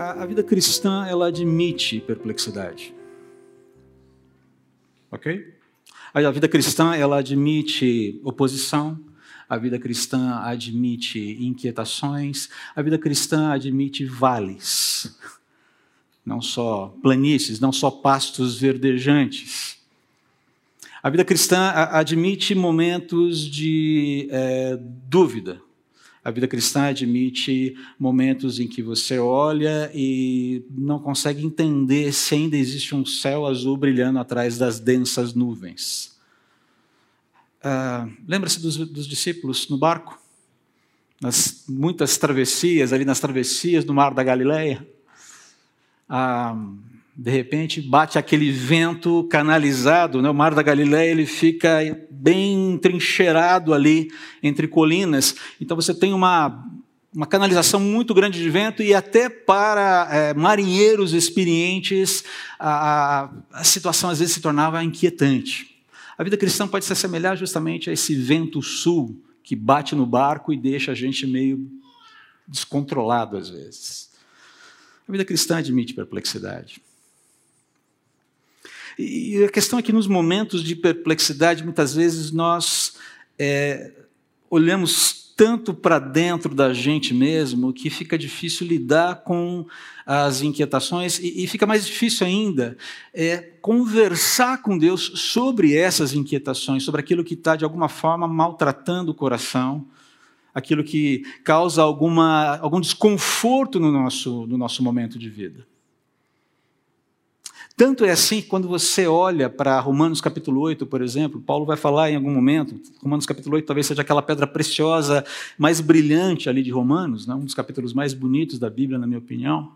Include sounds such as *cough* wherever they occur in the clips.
a, a vida cristã ela admite perplexidade. Ok? A vida cristã ela admite oposição, a vida cristã admite inquietações, a vida cristã admite vales, não só planícies, não só pastos verdejantes. A vida cristã admite momentos de é, dúvida, a vida cristã admite momentos em que você olha e não consegue entender se ainda existe um céu azul brilhando atrás das densas nuvens. Ah, Lembra-se dos, dos, discípulos no barco? Nas muitas travessias, ali nas travessias do Mar da Galileia. Ah, de repente bate aquele vento canalizado, né? o Mar da Galileia ele fica bem trincheirado ali entre colinas, então você tem uma, uma canalização muito grande de vento e até para é, marinheiros experientes a, a situação às vezes se tornava inquietante. A vida cristã pode se assemelhar justamente a esse vento sul que bate no barco e deixa a gente meio descontrolado às vezes. A vida cristã admite perplexidade. E a questão é que nos momentos de perplexidade, muitas vezes nós é, olhamos tanto para dentro da gente mesmo que fica difícil lidar com as inquietações e, e fica mais difícil ainda é, conversar com Deus sobre essas inquietações, sobre aquilo que está de alguma forma maltratando o coração, aquilo que causa alguma, algum desconforto no nosso, no nosso momento de vida. Tanto é assim que quando você olha para Romanos capítulo 8, por exemplo, Paulo vai falar em algum momento, Romanos capítulo 8 talvez seja aquela pedra preciosa mais brilhante ali de Romanos, né? um dos capítulos mais bonitos da Bíblia, na minha opinião.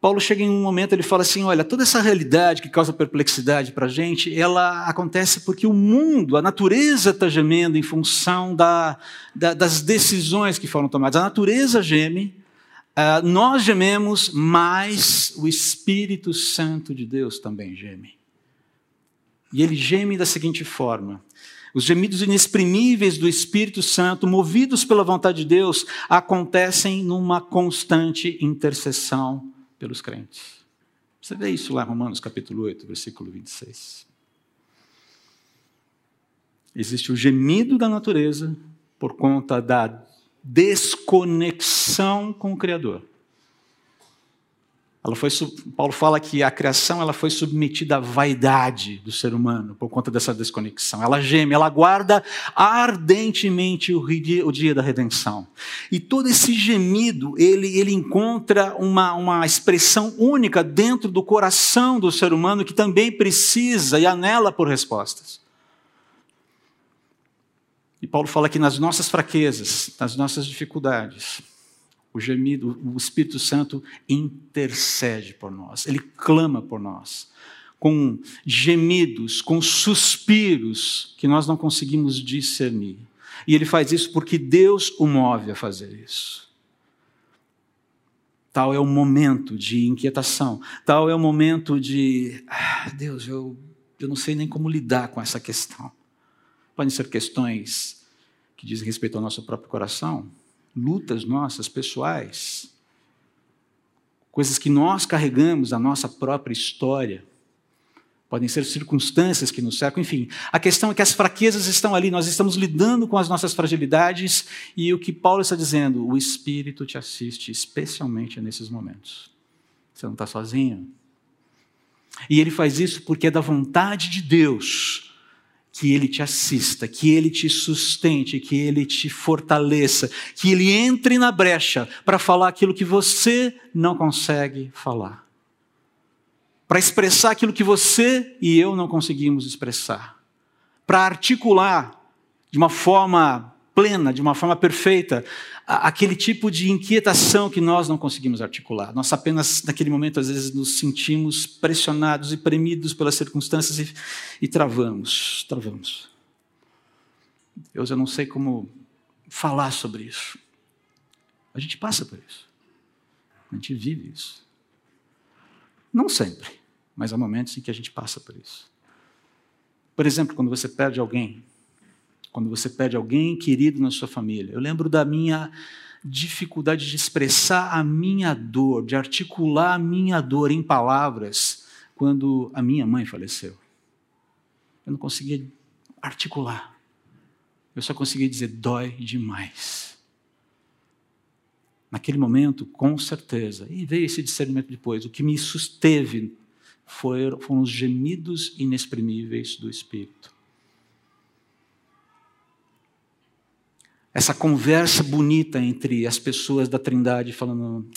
Paulo chega em um momento, ele fala assim: olha, toda essa realidade que causa perplexidade para a gente, ela acontece porque o mundo, a natureza está gemendo em função da, da, das decisões que foram tomadas. A natureza geme Uh, nós gememos, mas o Espírito Santo de Deus também geme. E ele geme da seguinte forma: os gemidos inexprimíveis do Espírito Santo, movidos pela vontade de Deus, acontecem numa constante intercessão pelos crentes. Você vê isso lá em Romanos capítulo 8, versículo 26. Existe o gemido da natureza por conta da desconexão com o Criador. Ela foi, Paulo fala que a criação ela foi submetida à vaidade do ser humano por conta dessa desconexão. Ela geme, ela guarda ardentemente o dia, o dia da redenção. E todo esse gemido, ele, ele encontra uma, uma expressão única dentro do coração do ser humano que também precisa e anela por respostas. E Paulo fala que nas nossas fraquezas, nas nossas dificuldades, o gemido, o Espírito Santo intercede por nós, ele clama por nós, com gemidos, com suspiros que nós não conseguimos discernir. E ele faz isso porque Deus o move a fazer isso. Tal é o momento de inquietação, tal é o momento de, ah, Deus, eu, eu não sei nem como lidar com essa questão. Podem ser questões que dizem respeito ao nosso próprio coração, lutas nossas pessoais, coisas que nós carregamos, a nossa própria história. Podem ser circunstâncias que nos cercam, enfim. A questão é que as fraquezas estão ali, nós estamos lidando com as nossas fragilidades e o que Paulo está dizendo, o Espírito te assiste, especialmente nesses momentos. Você não está sozinho. E ele faz isso porque é da vontade de Deus que Ele te assista, que Ele te sustente, que Ele te fortaleça, que Ele entre na brecha para falar aquilo que você não consegue falar, para expressar aquilo que você e eu não conseguimos expressar, para articular de uma forma plena, de uma forma perfeita, aquele tipo de inquietação que nós não conseguimos articular. Nós apenas, naquele momento, às vezes, nos sentimos pressionados e premidos pelas circunstâncias e, e travamos, travamos. Deus, eu não sei como falar sobre isso. A gente passa por isso. A gente vive isso. Não sempre, mas há momentos em que a gente passa por isso. Por exemplo, quando você perde alguém quando você perde alguém querido na sua família. Eu lembro da minha, dificuldade de expressar a minha dor, de articular a minha dor em palavras quando a minha mãe faleceu. Eu não conseguia articular. Eu só conseguia dizer: dói demais. Naquele momento, com certeza, e veio esse discernimento depois, o que me susteve foram, os gemidos inexprimíveis do Espírito. Essa conversa bonita entre as pessoas da Trindade, falando: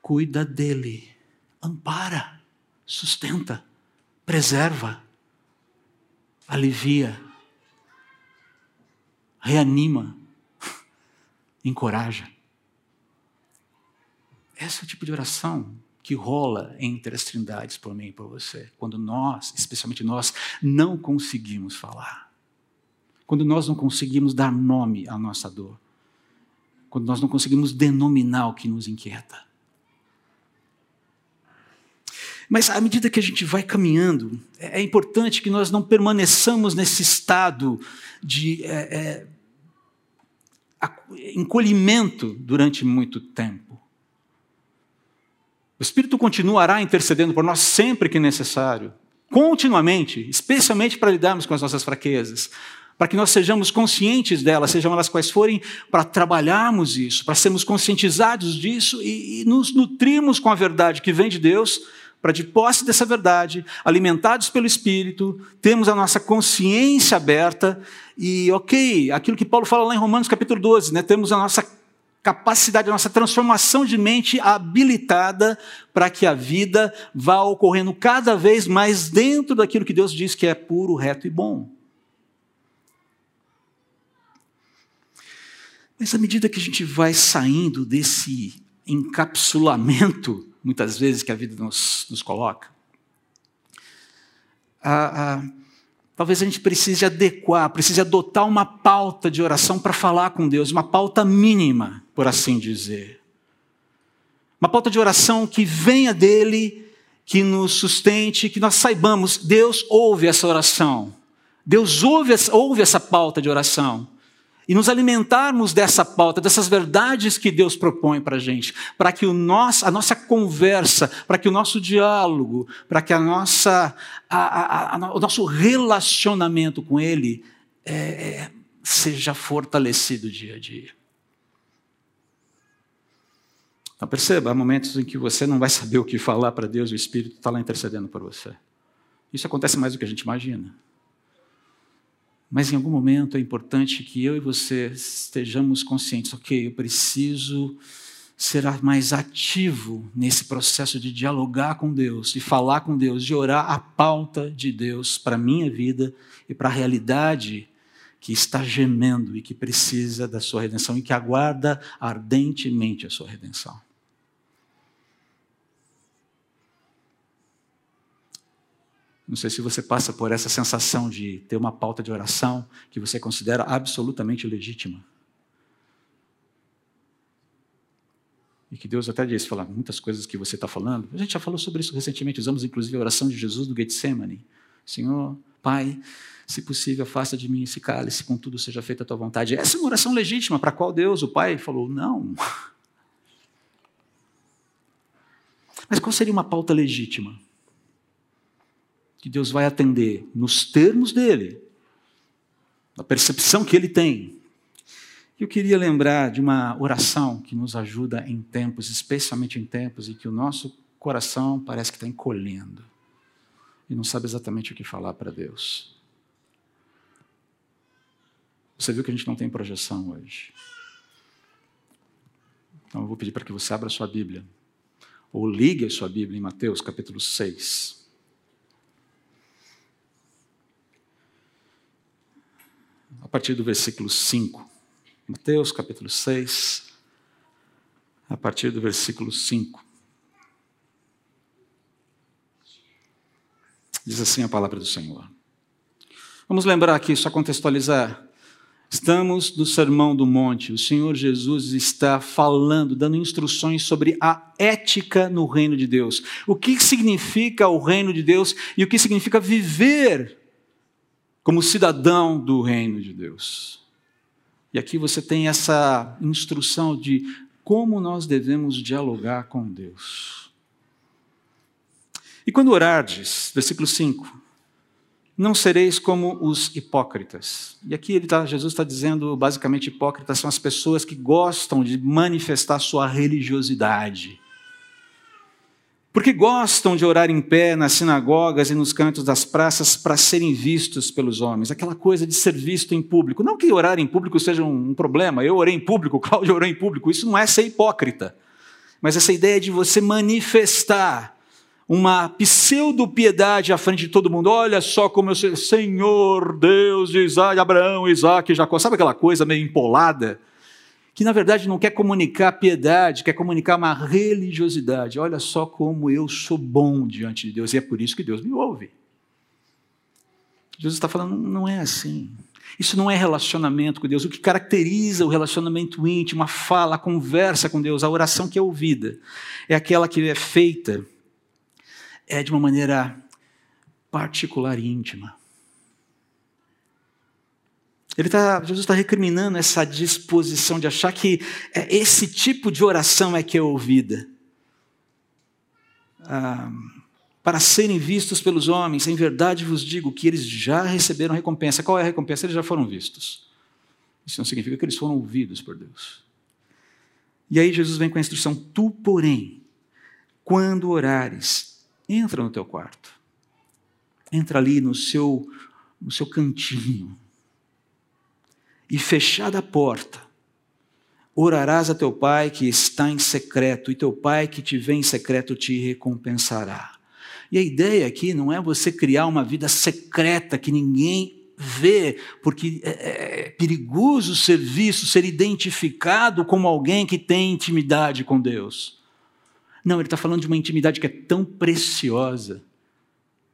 cuida dele, ampara, sustenta, preserva, alivia, reanima, *laughs* encoraja. Esse é o tipo de oração que rola entre as trindades por mim e por você, quando nós, especialmente nós, não conseguimos falar quando nós não conseguimos dar nome à nossa dor, quando nós não conseguimos denominar o que nos inquieta. Mas à medida que a gente vai caminhando, é, é importante que nós não permaneçamos nesse estado de é, é, encolhimento durante muito tempo. O Espírito continuará intercedendo por nós sempre que necessário, continuamente, especialmente para lidarmos com as nossas fraquezas, para que nós sejamos conscientes delas, sejam elas quais forem, para trabalharmos isso, para sermos conscientizados disso e, e nos nutrirmos com a verdade que vem de Deus, para de posse dessa verdade, alimentados pelo Espírito, temos a nossa consciência aberta e, ok, aquilo que Paulo fala lá em Romanos capítulo 12, né, temos a nossa capacidade, a nossa transformação de mente habilitada para que a vida vá ocorrendo cada vez mais dentro daquilo que Deus diz que é puro, reto e bom. Mas à medida que a gente vai saindo desse encapsulamento, muitas vezes, que a vida nos, nos coloca, a, a, talvez a gente precise adequar, precise adotar uma pauta de oração para falar com Deus, uma pauta mínima, por assim dizer. Uma pauta de oração que venha dele, que nos sustente, que nós saibamos, Deus ouve essa oração. Deus ouve, ouve essa pauta de oração e nos alimentarmos dessa pauta, dessas verdades que Deus propõe para a gente, para que o nosso, a nossa conversa, para que o nosso diálogo, para que a nossa, a, a, a, o nosso relacionamento com Ele é, é, seja fortalecido dia a dia. Então perceba, há momentos em que você não vai saber o que falar para Deus, o Espírito está lá intercedendo por você. Isso acontece mais do que a gente imagina. Mas em algum momento é importante que eu e você estejamos conscientes, ok, eu preciso ser mais ativo nesse processo de dialogar com Deus, de falar com Deus, de orar a pauta de Deus para a minha vida e para a realidade que está gemendo e que precisa da sua redenção e que aguarda ardentemente a sua redenção. Não sei se você passa por essa sensação de ter uma pauta de oração que você considera absolutamente legítima. E que Deus até disse, falar muitas coisas que você está falando. A gente já falou sobre isso recentemente, usamos inclusive a oração de Jesus do Getsemane. Senhor, Pai, se possível, afasta de mim esse cálice, contudo seja feita a tua vontade. Essa é uma oração legítima, para a qual Deus, o Pai, falou, não. *laughs* Mas qual seria uma pauta legítima? Que Deus vai atender nos termos dele, na percepção que ele tem. Eu queria lembrar de uma oração que nos ajuda em tempos, especialmente em tempos em que o nosso coração parece que está encolhendo e não sabe exatamente o que falar para Deus. Você viu que a gente não tem projeção hoje. Então eu vou pedir para que você abra a sua Bíblia, ou ligue a sua Bíblia em Mateus capítulo 6. A partir do versículo 5. Mateus capítulo 6, a partir do versículo 5. Diz assim a palavra do Senhor. Vamos lembrar aqui, só contextualizar. Estamos no Sermão do Monte. O Senhor Jesus está falando, dando instruções sobre a ética no reino de Deus. O que significa o reino de Deus e o que significa viver como cidadão do reino de Deus. E aqui você tem essa instrução de como nós devemos dialogar com Deus. E quando orardes, versículo 5, não sereis como os hipócritas. E aqui ele tá, Jesus está dizendo, basicamente, hipócritas são as pessoas que gostam de manifestar sua religiosidade porque gostam de orar em pé nas sinagogas e nos cantos das praças para serem vistos pelos homens, aquela coisa de ser visto em público. Não que orar em público seja um problema, eu orei em público, Cláudio orou em público, isso não é ser hipócrita, mas essa ideia de você manifestar uma pseudo-piedade à frente de todo mundo. Olha só como eu sei, Senhor Deus de Isaac, Abraão, Isaac, Jacó. Sabe aquela coisa meio empolada? Que na verdade não quer comunicar piedade, quer comunicar uma religiosidade. Olha só como eu sou bom diante de Deus, e é por isso que Deus me ouve. Jesus está falando, não é assim. Isso não é relacionamento com Deus. O que caracteriza o relacionamento íntimo, a fala, a conversa com Deus, a oração que é ouvida, é aquela que é feita é de uma maneira particular e íntima. Ele tá, Jesus está recriminando essa disposição de achar que é, esse tipo de oração é que é ouvida. Ah, para serem vistos pelos homens, em verdade vos digo que eles já receberam recompensa. Qual é a recompensa? Eles já foram vistos. Isso não significa que eles foram ouvidos por Deus. E aí Jesus vem com a instrução: Tu, porém, quando orares, entra no teu quarto. Entra ali no seu, no seu cantinho e fechada a porta, orarás a teu pai que está em secreto, e teu pai que te vê em secreto te recompensará. E a ideia aqui não é você criar uma vida secreta que ninguém vê, porque é, é perigoso ser visto, ser identificado como alguém que tem intimidade com Deus. Não, ele está falando de uma intimidade que é tão preciosa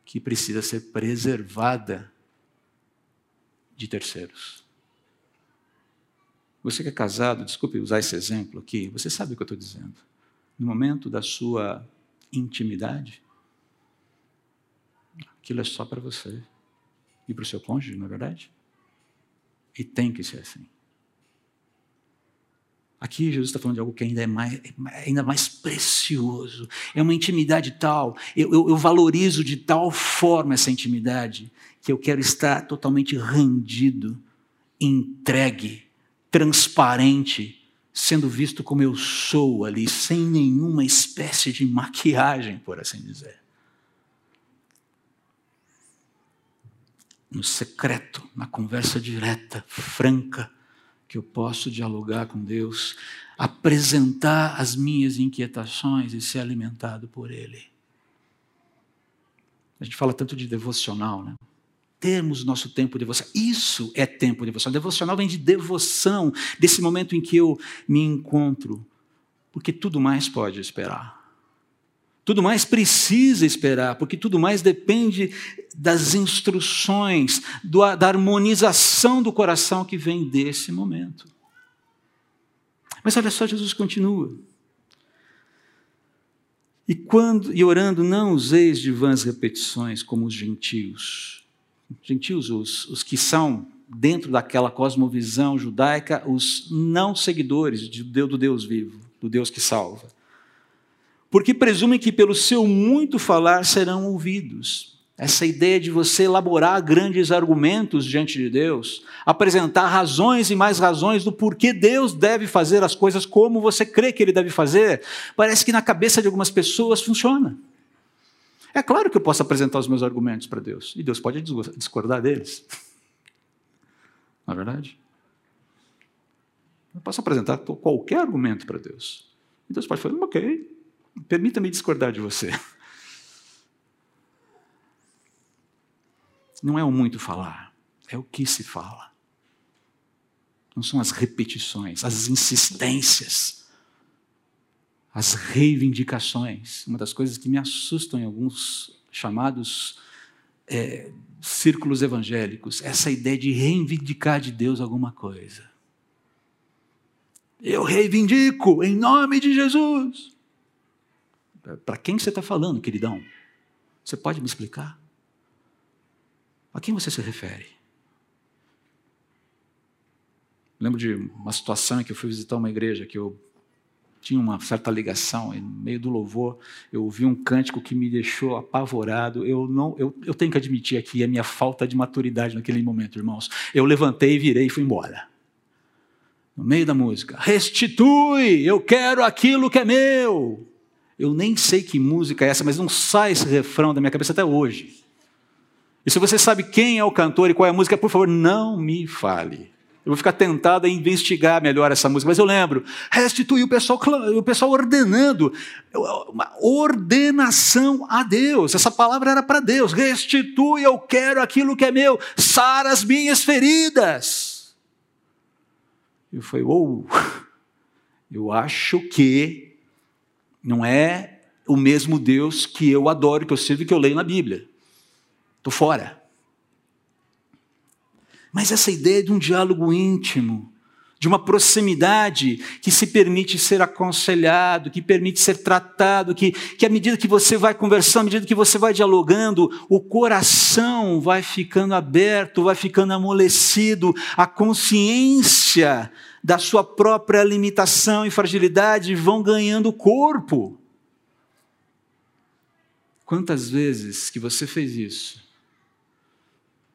que precisa ser preservada de terceiros. Você que é casado, desculpe usar esse exemplo aqui, você sabe o que eu estou dizendo. No momento da sua intimidade, aquilo é só para você e para o seu cônjuge, não é verdade? E tem que ser assim. Aqui Jesus está falando de algo que ainda é mais, ainda mais precioso. É uma intimidade tal, eu, eu, eu valorizo de tal forma essa intimidade, que eu quero estar totalmente rendido, entregue transparente, sendo visto como eu sou ali, sem nenhuma espécie de maquiagem, por assim dizer. No secreto, na conversa direta, franca, que eu posso dialogar com Deus, apresentar as minhas inquietações e ser alimentado por Ele. A gente fala tanto de devocional, né? Termos nosso tempo de devoção. Isso é tempo de devoção. Devocional vem de devoção, desse momento em que eu me encontro. Porque tudo mais pode esperar. Tudo mais precisa esperar, porque tudo mais depende das instruções, do, da harmonização do coração que vem desse momento. Mas olha só, Jesus continua. E quando e orando, não useis de vãs repetições como os gentios gentios, os, os que são dentro daquela cosmovisão judaica, os não seguidores do Deus vivo, do Deus que salva. Porque presumem que pelo seu muito falar serão ouvidos. Essa ideia de você elaborar grandes argumentos diante de Deus, apresentar razões e mais razões do porquê Deus deve fazer as coisas como você crê que Ele deve fazer, parece que na cabeça de algumas pessoas funciona. É claro que eu posso apresentar os meus argumentos para Deus, e Deus pode discordar deles. Não é verdade? Eu posso apresentar qualquer argumento para Deus. E Deus pode falar, ok, permita-me discordar de você. Não é o muito falar, é o que se fala. Não são as repetições, as insistências as reivindicações. Uma das coisas que me assustam em alguns chamados é, círculos evangélicos, essa ideia de reivindicar de Deus alguma coisa. Eu reivindico em nome de Jesus. Para quem você está falando, queridão? Você pode me explicar? A quem você se refere? Lembro de uma situação em que eu fui visitar uma igreja que eu tinha uma certa ligação, e no meio do louvor, eu ouvi um cântico que me deixou apavorado. Eu não, eu, eu tenho que admitir aqui a minha falta de maturidade naquele momento, irmãos. Eu levantei, virei e fui embora. No meio da música, restitui, eu quero aquilo que é meu. Eu nem sei que música é essa, mas não sai esse refrão da minha cabeça até hoje. E se você sabe quem é o cantor e qual é a música, por favor, não me fale. Eu vou ficar tentado a investigar melhor essa música, mas eu lembro, restitui o pessoal, o pessoal ordenando, uma ordenação a Deus. Essa palavra era para Deus. Restitui, eu quero aquilo que é meu, sara as minhas feridas. Eu falei, uou, *laughs* eu acho que não é o mesmo Deus que eu adoro, que eu sirvo e que eu leio na Bíblia. Estou fora. Mas essa ideia de um diálogo íntimo, de uma proximidade que se permite ser aconselhado, que permite ser tratado, que, que à medida que você vai conversando, à medida que você vai dialogando, o coração vai ficando aberto, vai ficando amolecido, a consciência da sua própria limitação e fragilidade vão ganhando corpo. Quantas vezes que você fez isso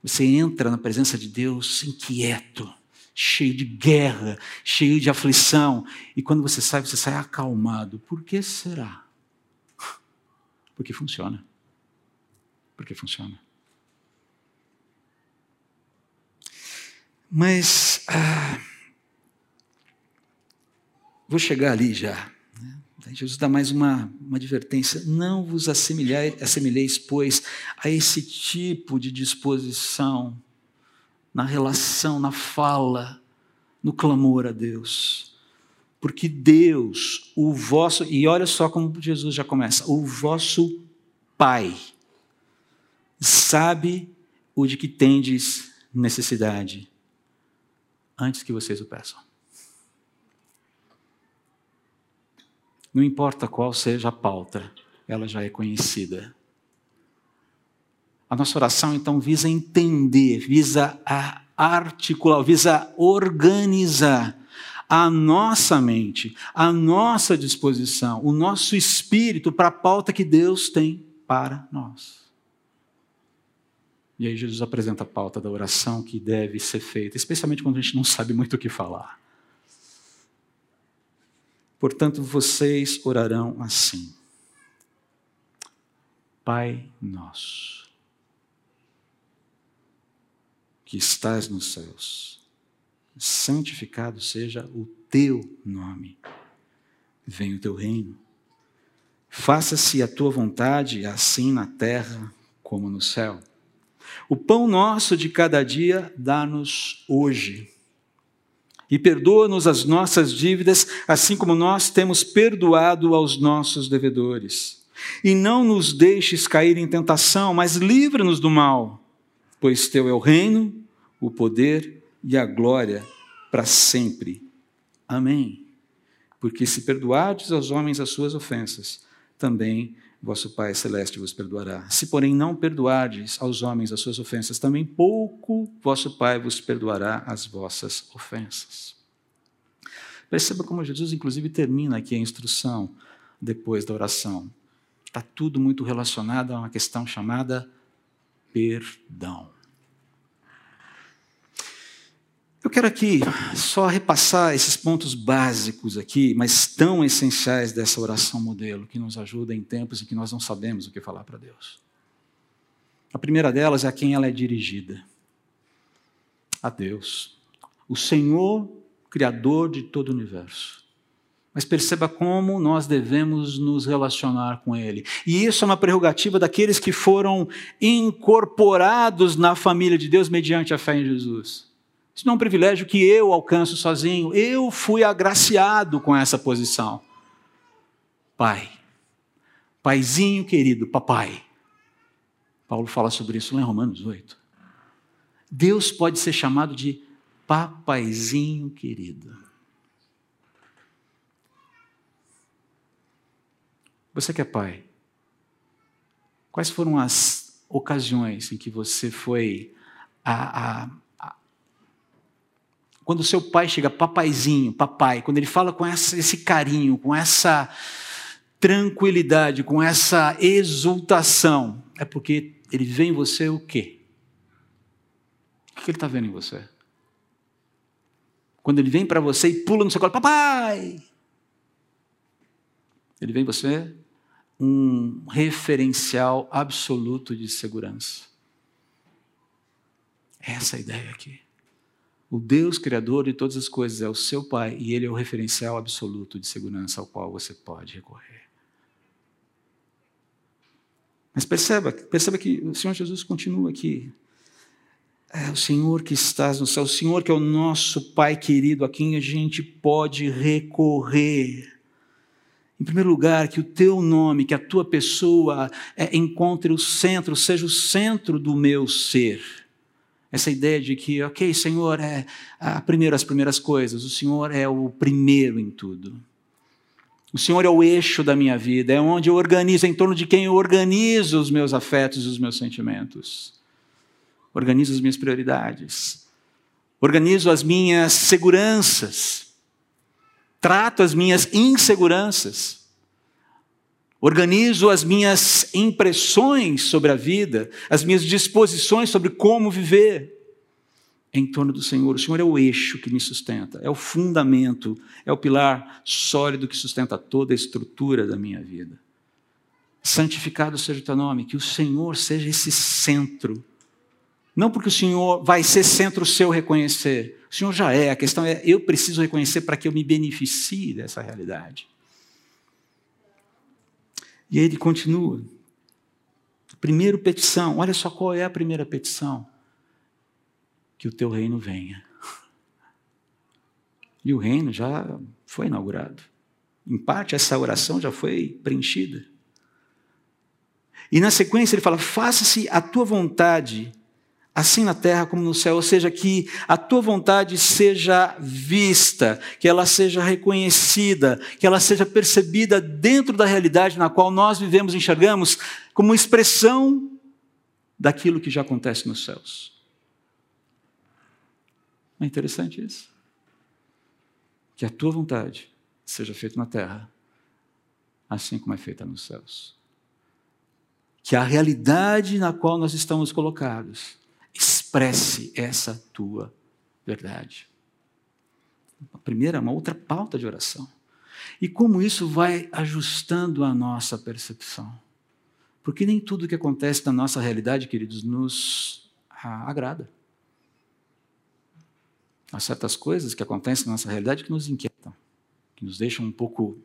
você entra na presença de Deus inquieto, cheio de guerra, cheio de aflição, e quando você sai, você sai acalmado. Por que será? Porque funciona. Porque funciona. Mas ah, vou chegar ali já. Jesus dá mais uma, uma advertência: não vos assemelheis, pois, a esse tipo de disposição na relação, na fala, no clamor a Deus. Porque Deus, o vosso, e olha só como Jesus já começa: o vosso Pai sabe o de que tendes necessidade antes que vocês o peçam. Não importa qual seja a pauta, ela já é conhecida. A nossa oração, então, visa entender, visa articular, visa organizar a nossa mente, a nossa disposição, o nosso espírito para a pauta que Deus tem para nós. E aí Jesus apresenta a pauta da oração que deve ser feita, especialmente quando a gente não sabe muito o que falar. Portanto, vocês orarão assim: Pai nosso, que estás nos céus, santificado seja o teu nome. Venha o teu reino. Faça-se a tua vontade, assim na terra como no céu. O pão nosso de cada dia dá-nos hoje e perdoa-nos as nossas dívidas, assim como nós temos perdoado aos nossos devedores. E não nos deixes cair em tentação, mas livra-nos do mal, pois teu é o reino, o poder e a glória para sempre. Amém. Porque se perdoardes aos homens as suas ofensas, também vosso Pai Celeste vos perdoará. Se, porém, não perdoardes aos homens as suas ofensas, também pouco vosso Pai vos perdoará as vossas ofensas. Perceba como Jesus, inclusive, termina aqui a instrução depois da oração. Está tudo muito relacionado a uma questão chamada perdão. Eu quero aqui só repassar esses pontos básicos aqui, mas tão essenciais dessa oração modelo, que nos ajuda em tempos em que nós não sabemos o que falar para Deus. A primeira delas é a quem ela é dirigida. A Deus. O Senhor, Criador de todo o universo. Mas perceba como nós devemos nos relacionar com Ele. E isso é uma prerrogativa daqueles que foram incorporados na família de Deus mediante a fé em Jesus. Isso não é um privilégio que eu alcanço sozinho. Eu fui agraciado com essa posição. Pai. Paizinho querido, papai. Paulo fala sobre isso lá em Romanos 8. Deus pode ser chamado de papaizinho querido. Você que é pai, quais foram as ocasiões em que você foi a, a quando o seu pai chega, papaizinho, papai, quando ele fala com essa, esse carinho, com essa tranquilidade, com essa exultação, é porque ele vê em você o quê? O que ele está vendo em você? Quando ele vem para você e pula no seu colo, papai! Ele vem em você um referencial absoluto de segurança. Essa é a ideia aqui. O Deus Criador de todas as coisas é o seu Pai e Ele é o referencial absoluto de segurança ao qual você pode recorrer. Mas perceba, perceba que o Senhor Jesus continua aqui. É o Senhor que estás no céu, o Senhor que é o nosso Pai querido, a quem a gente pode recorrer. Em primeiro lugar, que o teu nome, que a tua pessoa é, encontre o centro, seja o centro do meu ser. Essa ideia de que, ok, Senhor, é a primeiro, as primeiras coisas, o Senhor é o primeiro em tudo. O Senhor é o eixo da minha vida, é onde eu organizo, é em torno de quem eu organizo os meus afetos e os meus sentimentos. Organizo as minhas prioridades. Organizo as minhas seguranças trato as minhas inseguranças, organizo as minhas impressões sobre a vida, as minhas disposições sobre como viver em torno do Senhor. O Senhor é o eixo que me sustenta, é o fundamento, é o pilar sólido que sustenta toda a estrutura da minha vida. Santificado seja o teu nome, que o Senhor seja esse centro. Não porque o Senhor vai ser centro seu reconhecer, o Senhor já é, a questão é eu preciso reconhecer para que eu me beneficie dessa realidade. E aí ele continua. Primeiro petição, olha só qual é a primeira petição: que o teu reino venha. *laughs* E o reino já foi inaugurado. Em parte, essa oração já foi preenchida. E na sequência ele fala: faça-se a tua vontade assim na terra como no céu, ou seja, que a tua vontade seja vista, que ela seja reconhecida, que ela seja percebida dentro da realidade na qual nós vivemos e enxergamos como expressão daquilo que já acontece nos céus. É interessante isso? Que a tua vontade seja feita na terra, assim como é feita nos céus. Que a realidade na qual nós estamos colocados expresse essa tua verdade. A primeira, uma outra pauta de oração. E como isso vai ajustando a nossa percepção. Porque nem tudo que acontece na nossa realidade, queridos, nos agrada. Há certas coisas que acontecem na nossa realidade que nos inquietam, que nos deixam um pouco.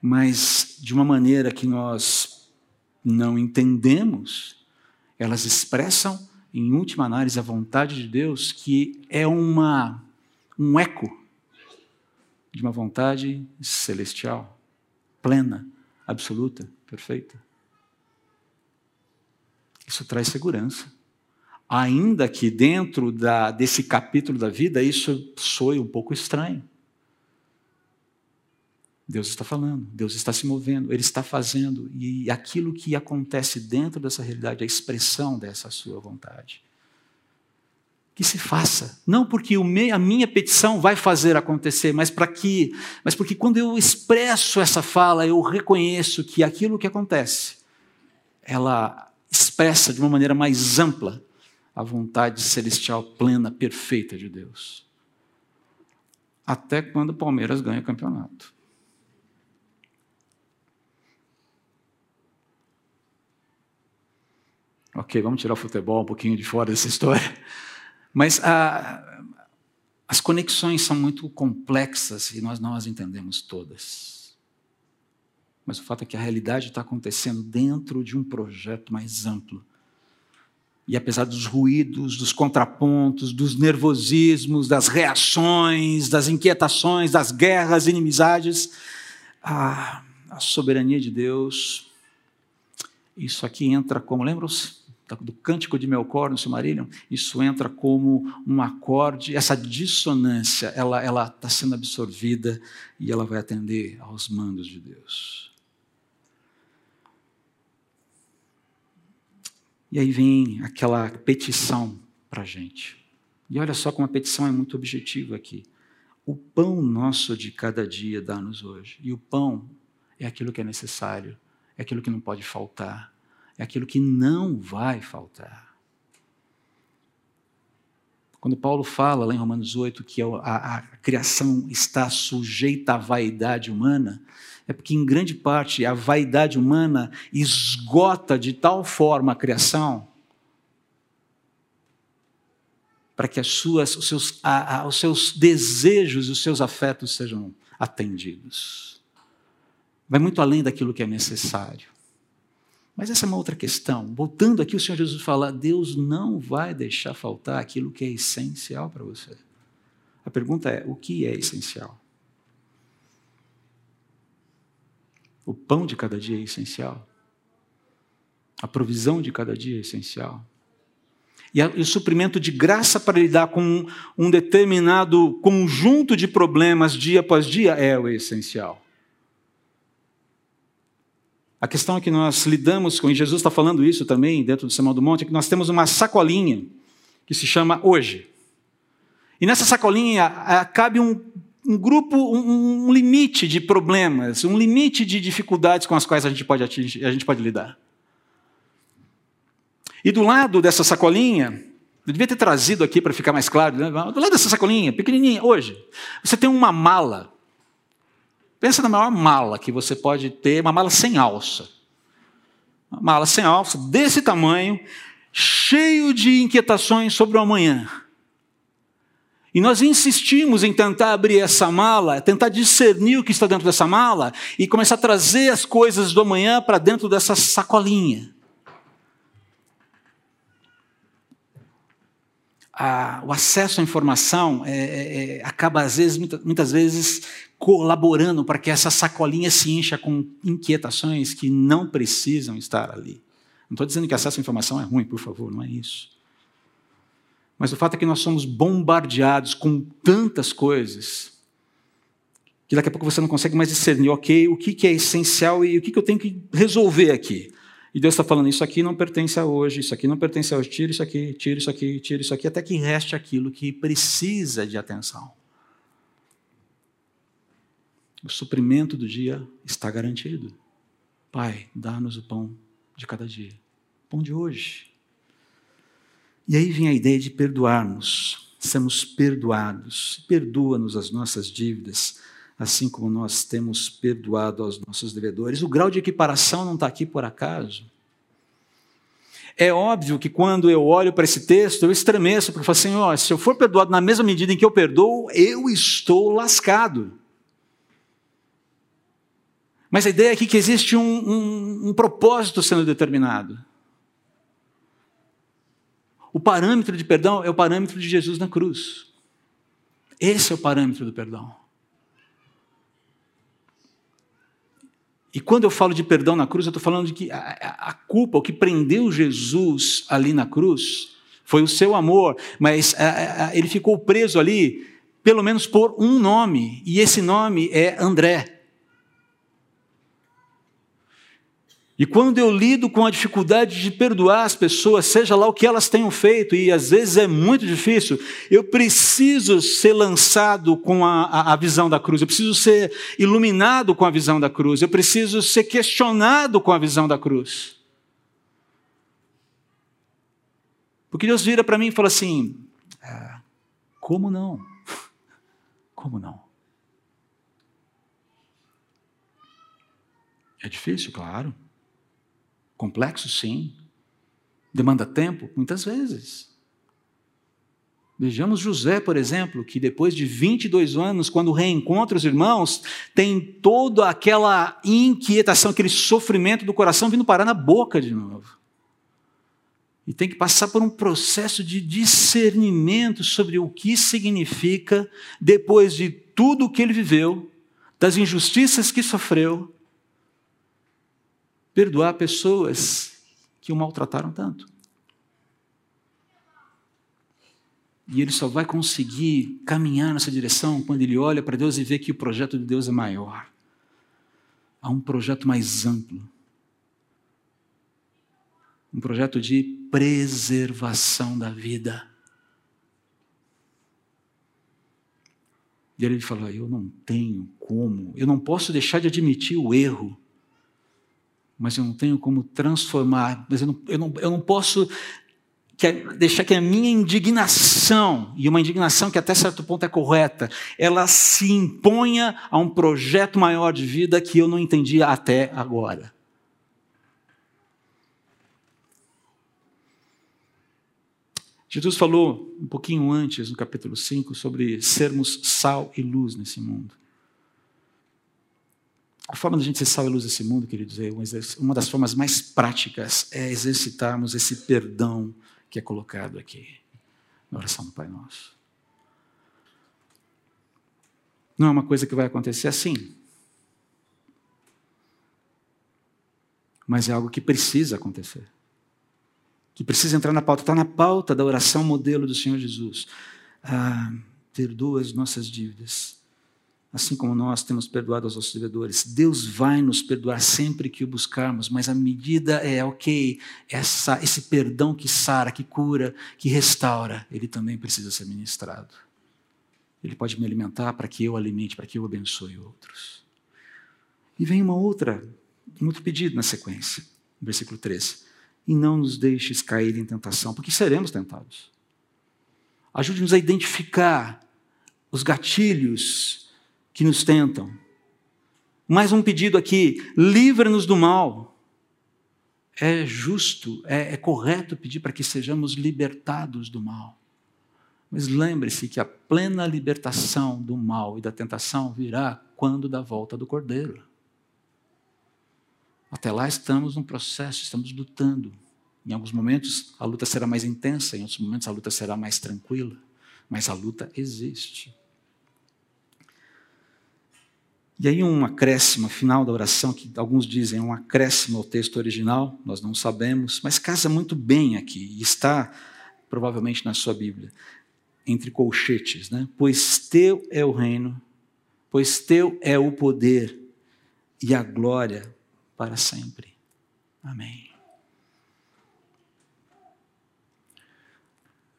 Mas de uma maneira que nós não entendemos, elas expressam, em última análise, a vontade de Deus, que é uma, um eco de uma vontade celestial, plena, absoluta, perfeita. Isso traz segurança. Ainda que dentro da, desse capítulo da vida isso soe um pouco estranho. Deus está falando, Deus está se movendo, Ele está fazendo, e aquilo que acontece dentro dessa realidade é a expressão dessa sua vontade. Que se faça, não porque a minha petição vai fazer acontecer, mas para que, mas porque quando eu expresso essa fala, eu reconheço que aquilo que acontece, ela expressa de uma maneira mais ampla a vontade celestial plena, perfeita de Deus. Até quando o Palmeiras ganha o campeonato. Ok, vamos tirar o futebol um pouquinho de fora dessa *laughs* história. Mas a, as conexões são muito complexas e nós não as entendemos todas. Mas o fato é que a realidade está acontecendo dentro de um projeto mais amplo. E apesar dos ruídos, dos contrapontos, dos nervosismos, das reações, das inquietações, das guerras, inimizades, a, a soberania de Deus, isso aqui entra como, lembram-se? Do cântico de Melkor no Silmarillion, isso entra como um acorde, essa dissonância, ela está sendo absorvida e ela vai atender aos mandos de Deus. E aí vem aquela petição para a gente. E olha só como a petição é muito objetiva aqui. O pão nosso de cada dia dá-nos hoje. E o pão é aquilo que é necessário, é aquilo que não pode faltar, é aquilo que não vai faltar. Quando Paulo fala lá em Romanos 8 que a, a, criação está sujeita à vaidade humana, é porque, em grande parte, a vaidade humana esgota de tal forma a criação para que as suas, os, seus, a, os seus desejos e os seus afetos sejam atendidos. Vai muito além daquilo que é necessário. Mas essa é uma outra questão. Voltando aqui, o Senhor Jesus fala: Deus não vai deixar faltar aquilo que é essencial para você. A pergunta é: o que é essencial? O pão de cada dia é essencial. A provisão de cada dia é essencial e, o suprimento de graça para lidar com um determinado conjunto de problemas dia após dia é o essencial. A questão é que nós lidamos com, e Jesus está falando isso também dentro do Sermão do Monte, é que nós temos uma sacolinha que se chama hoje. E nessa sacolinha cabe um, um grupo, um, um, limite de problemas, um limite de dificuldades com as quais a gente pode, atingir, a gente pode lidar. E do lado dessa sacolinha, eu devia ter trazido aqui para ficar mais claro, né? do lado dessa sacolinha, pequenininha, hoje, você tem uma mala. Pensa na maior mala que você pode ter, uma mala sem alça. Uma mala sem alça, desse tamanho, cheio de inquietações sobre o amanhã. E nós insistimos em tentar abrir essa mala, tentar discernir o que está dentro dessa mala e começar a trazer as coisas do amanhã para dentro dessa sacolinha. A, o acesso à informação é, é, é, acaba, às vezes, muitas, vezes, colaborando para que essa sacolinha se encha com inquietações que não precisam estar ali. Não estou dizendo que acesso à informação é ruim, por favor, não é isso. Mas o fato é que nós somos bombardeados com tantas coisas que daqui a pouco você não consegue mais discernir, ok, o que, é essencial e o que eu tenho que resolver aqui. E Deus está falando: isso aqui não pertence a hoje, isso aqui não pertence a hoje, tira isso aqui, tira isso aqui, tira isso aqui, até que reste aquilo que precisa de atenção. O suprimento do dia está garantido. Pai, dá-nos o pão de cada dia, pão de hoje. E aí vem a ideia de perdoarmos, sermos perdoados. Perdoa-nos as nossas dívidas assim como nós temos perdoado aos nossos devedores. O grau de equiparação não está aqui por acaso. É óbvio que quando eu olho para esse texto, eu estremeço, porque eu falo assim: se eu for perdoado na mesma medida em que eu perdoo, eu estou lascado. Mas a ideia aqui é que existe um, um, um propósito sendo determinado. O parâmetro de perdão é o parâmetro de Jesus na cruz. Esse é o parâmetro do perdão. E quando eu falo de perdão na cruz, eu estou falando de que a, a, culpa, o que prendeu Jesus ali na cruz, foi o seu amor, mas a, ele ficou preso ali, pelo menos por um nome, e esse nome é André. E quando eu lido com a dificuldade de perdoar as pessoas, seja lá o que elas tenham feito, e às vezes é muito difícil, eu preciso ser lançado com a, a, a, visão da cruz, eu preciso ser iluminado com a visão da cruz, eu preciso ser questionado com a visão da cruz. Porque Deus vira para mim e fala assim: ah, como não? *laughs* Como não? É difícil, claro. Complexo, sim. Demanda tempo? Muitas vezes. Vejamos José, por exemplo, que depois de 22 anos, quando reencontra os irmãos, tem toda aquela inquietação, aquele sofrimento do coração vindo parar na boca de novo. E tem que passar por um processo de discernimento sobre o que significa, depois de tudo o que ele viveu, das injustiças que sofreu, perdoar pessoas que o maltrataram tanto. E ele só vai conseguir caminhar nessa direção quando ele olha para Deus e vê que o projeto de Deus é maior. Há um projeto mais amplo. Um projeto de preservação da vida. E ele fala: Eu não tenho como, eu não posso deixar de admitir o erro mas eu não tenho como transformar, mas eu não, eu não, eu não posso que, deixar que a minha indignação, e uma indignação que até certo ponto é correta, ela se imponha a um projeto maior de vida que eu não entendia até agora. Jesus falou um pouquinho antes, no capítulo 5, sobre sermos sal e luz nesse mundo. A forma da gente ser sal e luz nesse mundo, queridos, é uma das formas mais práticas é exercitarmos esse perdão que é colocado aqui na oração do Pai Nosso. Não é uma coisa que vai acontecer assim. Mas é algo que precisa acontecer que precisa entrar na pauta, está na pauta da oração modelo do Senhor Jesus. Ah, perdoa as nossas dívidas, assim como nós temos perdoado aos nossos devedores. Deus vai nos perdoar sempre que o buscarmos, mas a medida é, ok, essa, esse perdão que sara, que cura, que restaura, ele também precisa ser ministrado. Ele pode me alimentar para que eu alimente, para que eu abençoe outros. E vem uma outra, um outro pedido na sequência, versículo 13 e não nos deixes cair em tentação, porque seremos tentados. Ajude-nos a identificar os gatilhos que nos tentam. Mais um pedido aqui: livra-nos do mal. É justo, é, é correto pedir para que sejamos libertados do mal. Mas lembre-se que a plena libertação do mal e da tentação virá quando da volta do Cordeiro. Até lá estamos num processo, estamos lutando. Em alguns momentos a luta será mais intensa, em outros momentos a luta será mais tranquila, mas a luta existe. E aí um acréscimo final da oração, que alguns dizem um acréscimo ao texto original, nós não sabemos, mas casa muito bem aqui, e está provavelmente na sua Bíblia, entre colchetes, né? Pois teu é o reino, pois teu é o poder e a glória para sempre. Amém.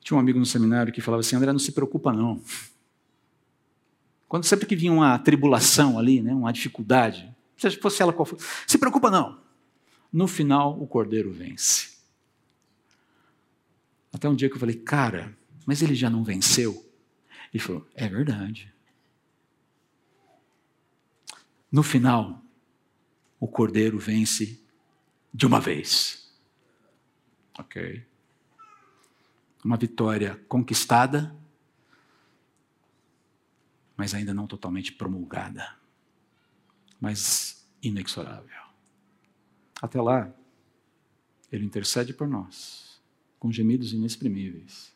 Tinha um amigo no seminário que falava assim: André, não se preocupa não. Quando sempre que vinha uma tribulação ali, né, uma dificuldade, seja fosse ela qual for, se preocupa não. No final, o cordeiro vence. Até um dia que eu falei, cara, mas ele já não venceu? Ele falou, é verdade. No final, o cordeiro vence de uma vez. Ok. Uma vitória conquistada, mas ainda não totalmente promulgada, mas inexorável. Até lá, Ele intercede por nós, com gemidos inexprimíveis.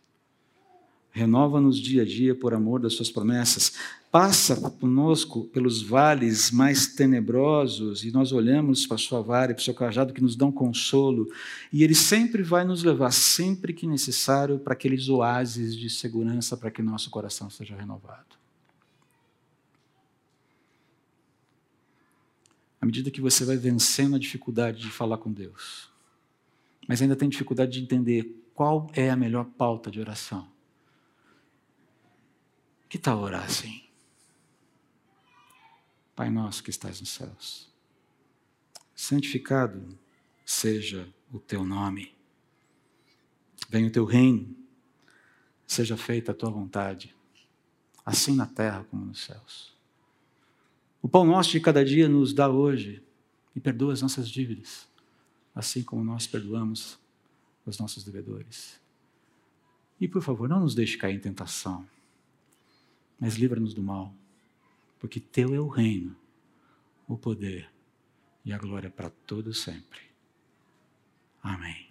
Renova-nos dia a dia por amor das Suas promessas, passa conosco pelos vales mais tenebrosos e nós olhamos para a sua vara e para o seu cajado que nos dão consolo, e ele sempre vai nos levar, sempre que necessário, para aqueles oásis de segurança para que nosso coração seja renovado. À medida que você vai vencendo a dificuldade de falar com Deus, mas ainda tem dificuldade de entender qual é a melhor pauta de oração. Que tal orar assim? Pai nosso que estás nos céus, santificado seja o teu nome. Venha o teu reino, seja feita a tua vontade, assim na terra como nos céus. O pão nosso de cada dia nos dá hoje e perdoa as nossas dívidas, assim como nós perdoamos os nossos devedores. E por favor, não nos deixe cair em tentação, mas livra-nos do mal porque teu é o reino, o poder e a glória para todo sempre. Amém.